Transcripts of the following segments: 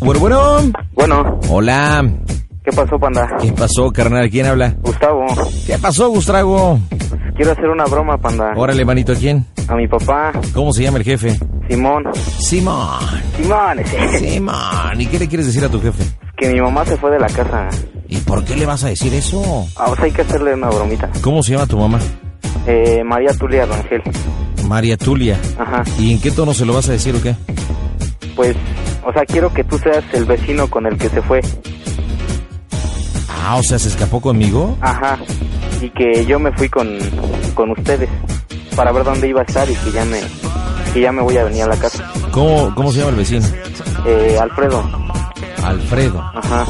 Bueno, bueno. Bueno, Hola. ¿qué pasó, panda? ¿Qué pasó, carnal? ¿Quién habla? Gustavo, ¿Qué pasó, Gustavo? quiero hacer una broma, panda. Órale, manito, ¿a quién? A mi papá, ¿Cómo se llama el jefe? Simón. Simón. Simón, ese. Simón. ¿Y qué le quieres decir a tu jefe? que mi mamá se fue de la casa. ¿Y por qué le vas a decir eso? Ah, o sea, hay que hacerle una bromita. ¿Cómo se llama tu mamá? Eh, María Tulia Rangel. María Tulia. Ajá. ¿Y en qué tono se lo vas a decir o qué? Pues, o sea, quiero que tú seas el vecino con el que se fue. Ah, o sea, ¿se escapó conmigo? Ajá. Y que yo me fui con, con ustedes para ver dónde iba a estar y que ya me que ya me voy a venir a la casa. ¿Cómo, cómo se llama el vecino? Eh, Alfredo. Alfredo. Ajá.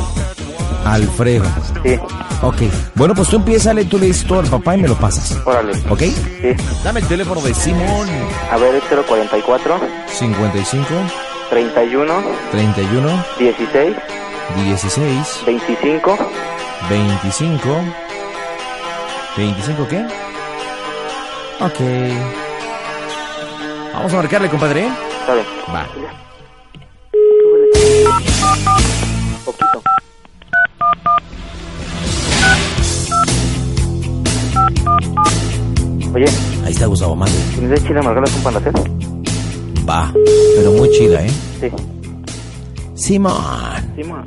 Alfredo. Sí. Ok. Bueno, pues tú empieza, tú le dices todo al papá y me lo pasas. Órale. ¿Ok? Sí. Dame el teléfono de Simón. A ver, es 044 55 31 31 16 16 25 25 ¿25 qué? Ok. Vamos a marcarle, compadre. ¿Sabe? Va. Poquito. Oye, Ahí está Gustavo Mande. ¿tienes de chile margalas un panacel? Va. Pero muy chida, ¿eh? Sí. Simón. Ma.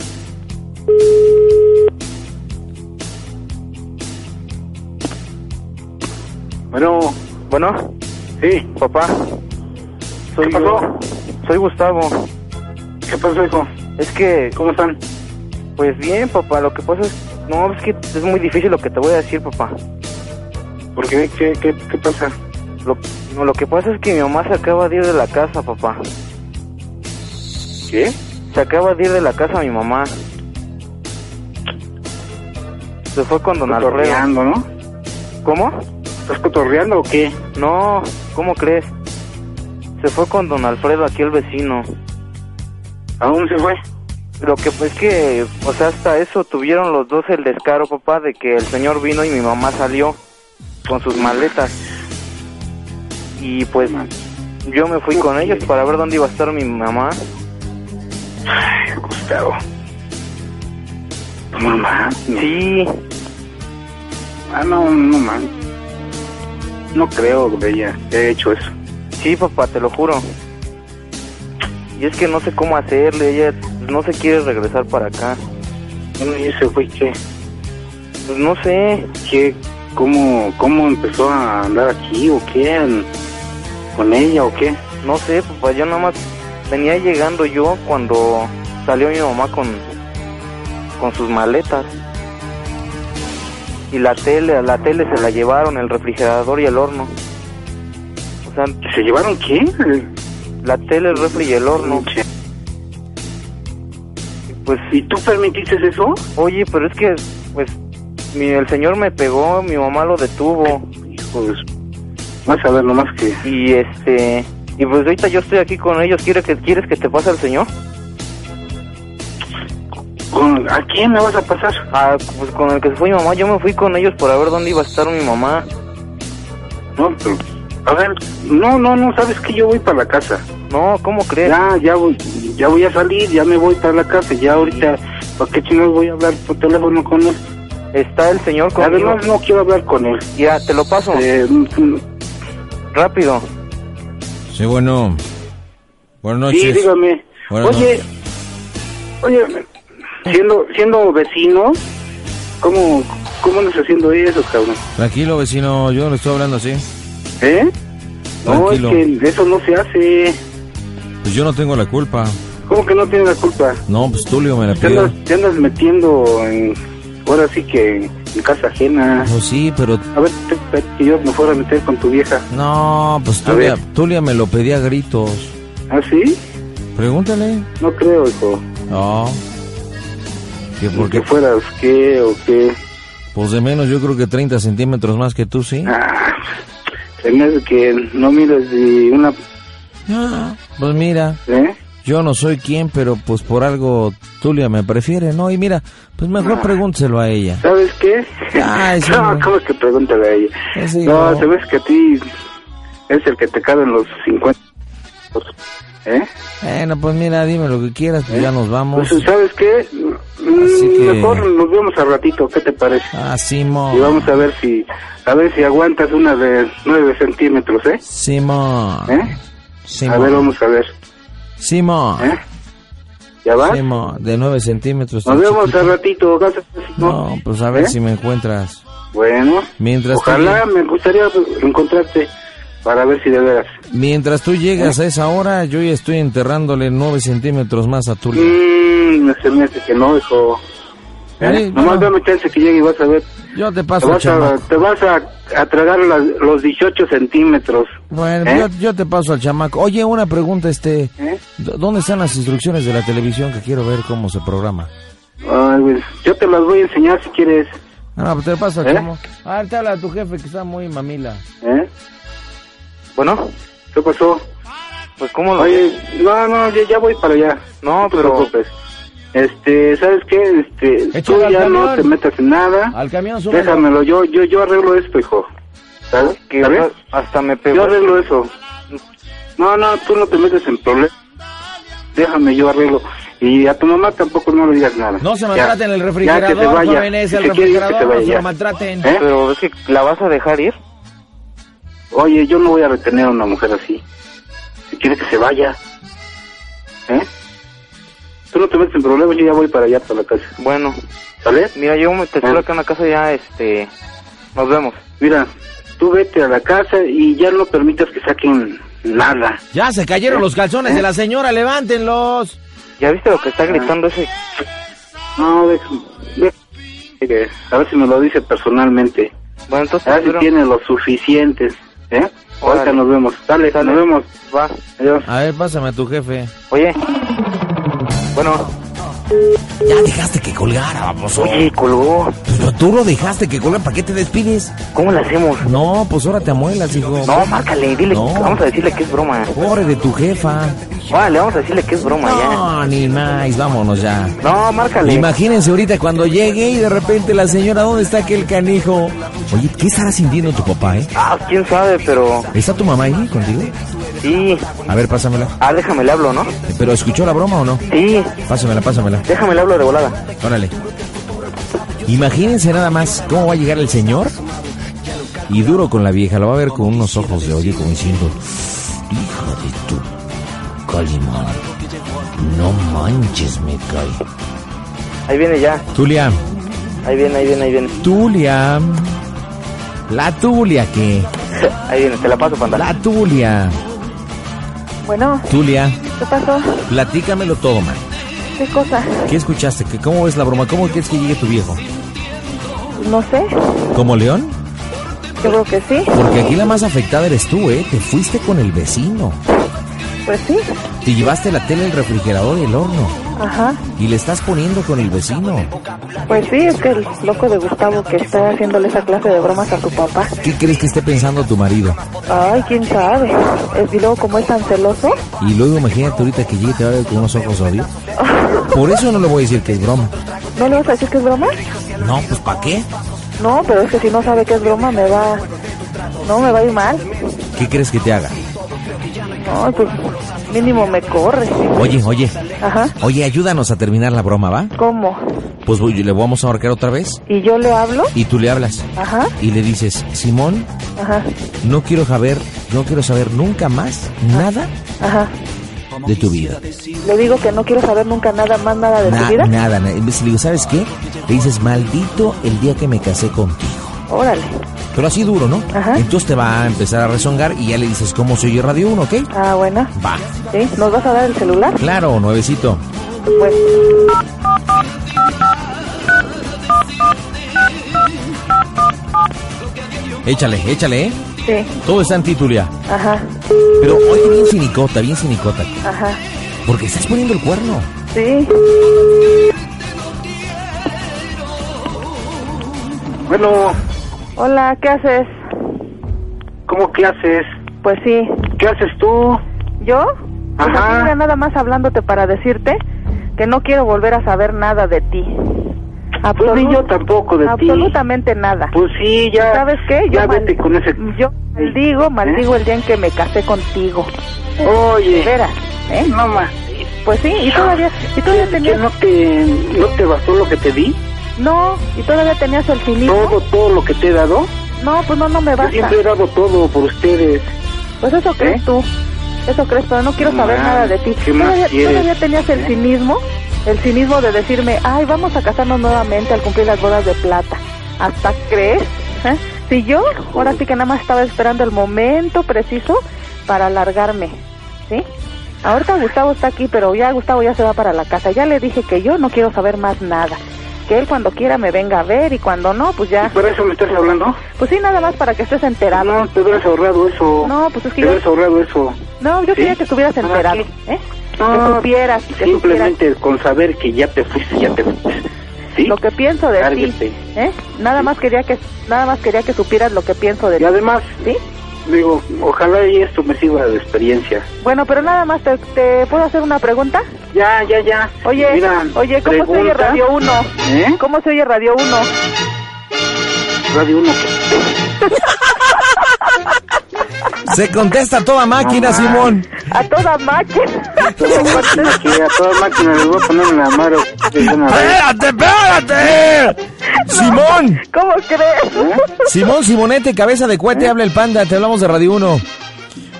Bueno, Bueno, sí, papá. Soy ¿Qué pasó? yo. Soy Gustavo. ¿qué pasó, hijo? Es que, ¿Cómo están? pues bien, papá. Lo que pasa es. No, es que es muy difícil lo que te voy a decir, papá. ¿Por qué? ¿Qué, qué, qué pasa? Lo, no, lo que pasa es que mi mamá se acaba de ir de la casa, papá. ¿Qué? Se acaba de ir de la casa mi mamá. Se fue con don Alfredo. Cotorreando, ¿no? ¿Cómo? ¿Estás cotorreando o qué? No, ¿cómo crees? Se fue con don Alfredo, aquí el vecino. ¿A dónde se fue? Lo que pues que, o sea, hasta eso tuvieron los dos el descaro, papá, de que el señor vino y mi mamá salió con sus maletas. Y pues yo me fui con ellos para ver dónde iba a estar mi mamá. Tu mamá. Sí, Ah, no, no, man. No creo de ella que haya hecho eso. sí, papá, te lo juro. Y es que no sé cómo hacerle, ella no se quiere regresar para acá. Bueno, ¿y ese fue qué? Pues no sé, ¿Qué? ¿Cómo, cómo empezó a andar aquí o qué? ¿Con ella o qué? no sé, papá, yo nada más venía llegando yo cuando salió mi mamá con, con sus maletas. Y la tele, la tele se la llevaron, el refrigerador y el horno. O sea, ¿Se llevaron qué? la tele, el refri y el horno. Pues, ¿Y tú permitiste eso? oye, pero es que, pues, mi, el señor me pegó, mi mamá lo detuvo. Su- Vas a ver nomás que... Y este, y pues ahorita yo estoy aquí con ellos. ¿Quieres que, quieres que te pase al señor? ¿Con- ¿A quién me vas a pasar? Ah, pues con el que se fue mi mamá. Yo me fui con ellos para ver dónde iba a estar mi mamá. No, pero... A ver, no, no, no, sabes que yo voy para la casa. No, ¿cómo crees? Ya, ya voy, ya voy a salir, ya me voy para la casa, ya ahorita, ¿para qué chingados voy a hablar por teléfono con él? Está el señor conmigo. Además no quiero hablar con él. Ya, te lo paso. Eh, Rápido. Sí, bueno. Buenas sí, noches. dígame. Buenas Oye, oye, siendo, siendo vecino, ¿cómo, cómo andas haciendo eso, cabrón? Tranquilo, vecino. Yo le estoy hablando así. ¿Eh? No, es Tranquilo. que eso no se hace. Pues yo no tengo la culpa. ¿Cómo que no tienes la culpa? No, pues Tulio me la Te pidió. andas, te andas metiendo en, ahora sí que en casa ajena. Pues sí, pero... A ver, te- que yo me fuera a meter con tu vieja. No, pues Tulia. Tulia me lo pedía a gritos. ¿Ah, sí? Pregúntale. No creo, hijo. No. Que porque, Que fueras qué o qué. pues de menos yo creo que 30 centímetros más que tú, ¿sí? Ah, se me hace que no mires de una... Ah, pues mira, ¿Eh? yo no soy quien, pero pues por algo Tulia me prefiere, ¿no? Y mira, pues mejor Ah. pregúnteselo a ella. ¿Sabes qué? Sí, no. ¿cómo que pregúntale a ella? Pues sí, no, ves que a ti es el que te caben los 50. ¿Eh? Bueno, pues mira, dime lo que quieras, pues ya nos vamos. Pues, ¿sabes qué? Mm, Así que- Mejor nos vemos al ratito, ¿qué te parece? Ah, Simón. Y vamos a ver si, a ver si aguantas una de 9 centímetros, ¿eh? Simón. ¿Eh? A ver, vamos a ver, Simón. ¿eh? ¿Ya va? Simón. De 9 centímetros. Nos vemos chiquito. al ratito. No, pues a ver ¿Eh? si me encuentras. Bueno, Mientras ojalá me gustaría encontrarte para ver si de veras. Mientras tú llegas a esa hora, yo ya estoy enterrándole 9 centímetros más a tu Mmm, se me hace que no, hijo. ¿Eh? Sí, Nomás bueno. dame chance que llegue y vas a ver. Yo te Te paso al vas a, chamaco. te vas a, a tragar las- los 18 centímetros. Bueno, ¿Eh? yo, yo te paso al chamaco. Oye, una pregunta, este... ¿eh? ¿dó- ¿Dónde están las instrucciones de la televisión que quiero ver cómo se programa? Ay, pues, yo te las voy a enseñar si quieres. Ah, no, pues te paso al ¿Eh? chamaco. A ver, te habla tu jefe que está muy mamila. ¿eh? Bueno, ¿Qué pasó? pues cómo lo Oye, no, no, ya, ya voy para allá. No, te pero- preocupes. Este, ¿sabes qué? Este, tú ya no te metas en nada. Al camión sube. Déjamelo, yo, yo, yo arreglo esto, hijo. ¿Sabes? que ¿Sabes? hasta me Yo pegó. arreglo eso. No, no, tú no te metes en problemas. Déjame, yo arreglo. Y a tu mamá tampoco no le digas nada. No se Ya. maltraten el Ya, refrigerador, que se vaya. jóvenes, Si el se ir, que refrigerador, se no vaya se ya. lo maltraten. ¿Eh? Pero es que la vas a dejar ir. Oye, yo no voy a retener a una mujer así. Si quiere que se vaya. ¿Eh? Tú no te metes en problemas, yo ya voy para allá, para la casa. Bueno, ¿Sale? mira, yo me te espero Ah. acá en la casa ya, este... Nos vemos. Mira, tú vete a la casa y ya no permitas que saquen nada. Ya se cayeron los calzones de la señora, levántenlos. ¿Ya viste lo que está gritando ese? No, déjame. déjame, A ver si me lo dice personalmente. Bueno, entonces... A ver si tiene los suficientes. ¿Eh? Ahorita nos vemos. Dale, Sale. nos vemos. Va. Adiós. A ver, pásame a tu jefe. Oye. Bueno, Ya dejaste que colgara, vamos. oye, colgó. Pero tú lo dejaste que colgara, ¿para qué te despides? ¿Cómo le hacemos? No, pues ahora te amuelas, hijo. No, márcale, dile, No. vamos a decirle que es broma. Pobre de tu jefa. Vale, vamos a decirle que es broma ya. No, ni más, vámonos ya. No, márcale. Imagínense ahorita cuando llegue y de repente la señora, ¿dónde está aquel canijo? Oye, ¿qué estará sintiendo tu papá, eh? Ah, quién sabe, pero ¿Está tu mamá ahí contigo? Sí. A ver, pásamela. Ah, déjame le hablo, ¿no? ¿Pero escuchó la broma o no? Sí, Pásamela, pásamela. déjame le hablo de volada. Órale. Imagínense nada más cómo va a llegar el señor. Y duro con la vieja, lo va a ver con unos ojos de oye como diciendo, hija de tu Calimán, no manches, me cae. Ahí viene ya. Tulia, Ahí viene, ahí viene, ahí viene. Tulia. La Tulia, ¿qué? Ahí viene, te la paso, panda. La Tulia. Bueno, Tulia, ¿qué pasó? platícamelo todo, man. ¿Qué cosa? ¿Qué escuchaste? ¿Qué- ¿Cómo ves la broma? ¿Cómo quieres que llegue tu viejo? No sé, ¿Como león? yo creo que sí. Porque aquí la más afectada eres tú, ¿eh? Te fuiste con el vecino. Pues sí, Te llevaste la tele, el refrigerador y el horno. Ajá. Y le estás poniendo con el vecino. Pues sí, es que el loco de Gustavo que está haciéndole esa clase de bromas a su papá. ¿Qué crees que esté pensando tu marido? Ay, quién sabe. Es- Y luego como es tan celoso. Y luego imagínate ahorita que llegue y te va a ver con unos ojos de odio. Por eso no le voy a decir que es broma. ¿No le vas a decir que es broma? No, pues ¿para qué? No, pero es que si no sabe que es broma me va... No, me va a ir mal. ¿Qué crees que te haga? No, pues mínimo me corre. Oye, oye, Ajá. oye, ayúdanos a terminar la broma, ¿va? ¿Cómo? Pues voy- le vamos a marcar otra vez ¿Y yo le hablo? y tú le hablas. Ajá, Y le dices, Simón, ajá, no quiero saber, no quiero saber nunca más nada ajá. de tu vida. Le digo que no quiero saber nunca nada más nada de Na- tu vida. nada, nada. En vez le digo, ¿sabes qué? Le dices, maldito el día que me casé contigo. Órale. Pero así duro, ¿no? Ajá. Entonces te va a empezar a rezongar y ya le dices cómo se oye Radio 1, ¿ok? Ah, bueno. Va. ¿Sí? ¿Nos vas a dar el celular? Claro, nuevecito. Pues, Échale, échale, ¿eh? sí. Todo está en titulia. Ajá, Pero oye, bien cinicota, bien cinicota. ajá. Porque estás poniendo el cuerno. Sí. Bueno, Hola, ¿qué haces? ¿cómo que haces? Pues sí. ¿Qué haces tú? ¿Yo? Pues Ajá. aquí nada más hablándote para decirte que no quiero volver a saber nada de ti. Pues ni yo tampoco de ti. absolutamente nada. Pues sí, ya. ¿Sabes qué? Yo, ya vete con ese... yo maldigo, maldigo el día en que me casé contigo. Oye, veras, ¿eh? no más. Pues sí, y todavía, y todavía ¿Que tenías, no te, no te bastó lo que te di? No, y todavía tenías el cinismo. Todo, todo lo que te he dado. No, pues no, no me Yo basta. siempre he dado todo por ustedes. Pues eso crees ¿Eh? tú, eso crees, pero no quiero saber nada de ti. ¿qué Todavía, todavía tenías el ¿Eh? cinismo, el cinismo de decirme, ay, vamos a casarnos nuevamente al cumplir las bodas de plata. ¿Hasta crees? ¿Eh? Si yo, ahora sí que nada más estaba esperando el momento preciso para largarme, ¿sí? Ahorita Gustavo está aquí, pero ya Gustavo ya se va para la casa. Ya le dije que yo no quiero saber más nada. Que él cuando quiera me venga a ver y cuando no, pues ya. ¿Por eso me estás hablando? Pues sí, nada más para que estés enterado. No, te hubieras ahorrado eso. No, pues es que Te yo... hubieras ahorrado eso. No, yo ¿Sí? quería que estuvieras ¿Para enterado? ¿eh? No, que supieras, que supieras Simplemente con saber que ya te fuiste, ya te fuiste. ¿Sí? lo que pienso de ti, ¿eh? Nada más quería que nada más quería que supieras lo que pienso de Y ti, además, ¿sí? digo, ojalá y esto me sirva de experiencia. Bueno, pero nada más te, te puedo hacer una pregunta. Ya, ya, ya. Oye, Mira, oye, ¿cómo se oye pregunta. Radio 1? ¿Eh? ¿Cómo se oye Radio 1? Radio 1. Se contesta a toda máquina, No, Simón. A toda máquina. Toda máquina que a toda máquina les voy a poner en la mano. de una vez. ¡Espérate, espérate! Simón, ¿Cómo crees? ¿Eh? Simón Simonete, cabeza de cohete, habla el panda, te hablamos de Radio 1.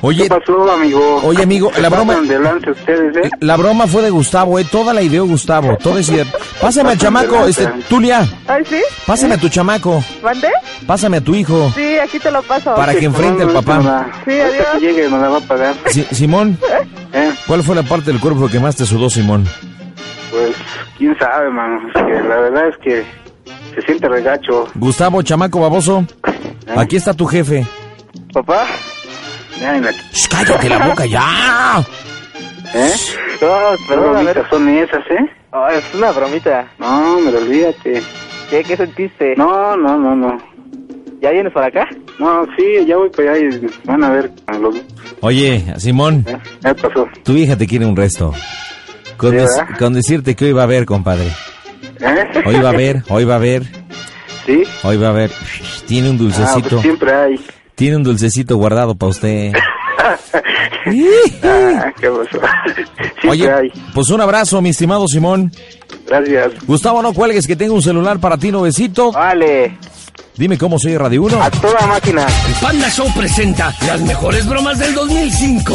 Oye, ¿Qué pasó, amigo? Oye, amigo, la broma- pasan de lance ustedes, ¿eh? la broma fue de Gustavo, eh, toda la ideó Gustavo, todo es cierto. Pásame al chamaco, este, Tulia, Ay, ¿sí? pásame a tu chamaco, ¿Mandé? pásame a tu hijo, Sí, aquí te lo paso. para que enfrente al papá. Sí, adiós. que llegue me la va a pagar. Si- Simón, ¿Eh? ¿cuál fue la parte del cuerpo que más te sudó, Simón? Pues, quién sabe, mano. Es que la verdad es que se siente regacho. Gustavo, chamaco baboso, ¿eh? aquí está tu jefe. Papá. Shh, cállate la boca ya. ¿Eh? No, ¿Qué perdón, bromitas son esas, eh? Oh, es una bromita. No, me lo olvídate. ¿Qué, qué sentiste? No, no, no, no. ¿Ya vienes para acá? No, sí, ya voy para allá y van a ver. a Los, Oye, Simón, ¿eh? Ya pasó. tu hija te quiere un resto. Con, con decirte que hoy va a ver, compadre. ¿Eh? Hoy va a ver, hoy va a ver, ¿Sí? hoy va a ver. Tiene un Ah, dulcecito, pues siempre hay. Tiene un dulcecito guardado para usted. ah, ¿qué siempre Oye, hay. pues un abrazo, mi estimado Simón. Gracias. Gustavo, no cuelgues que tengo un celular para ti, nuevecito. Vale. Dime cómo soy Radio 1. A toda máquina. El Panda Show presenta las mejores bromas del 2005.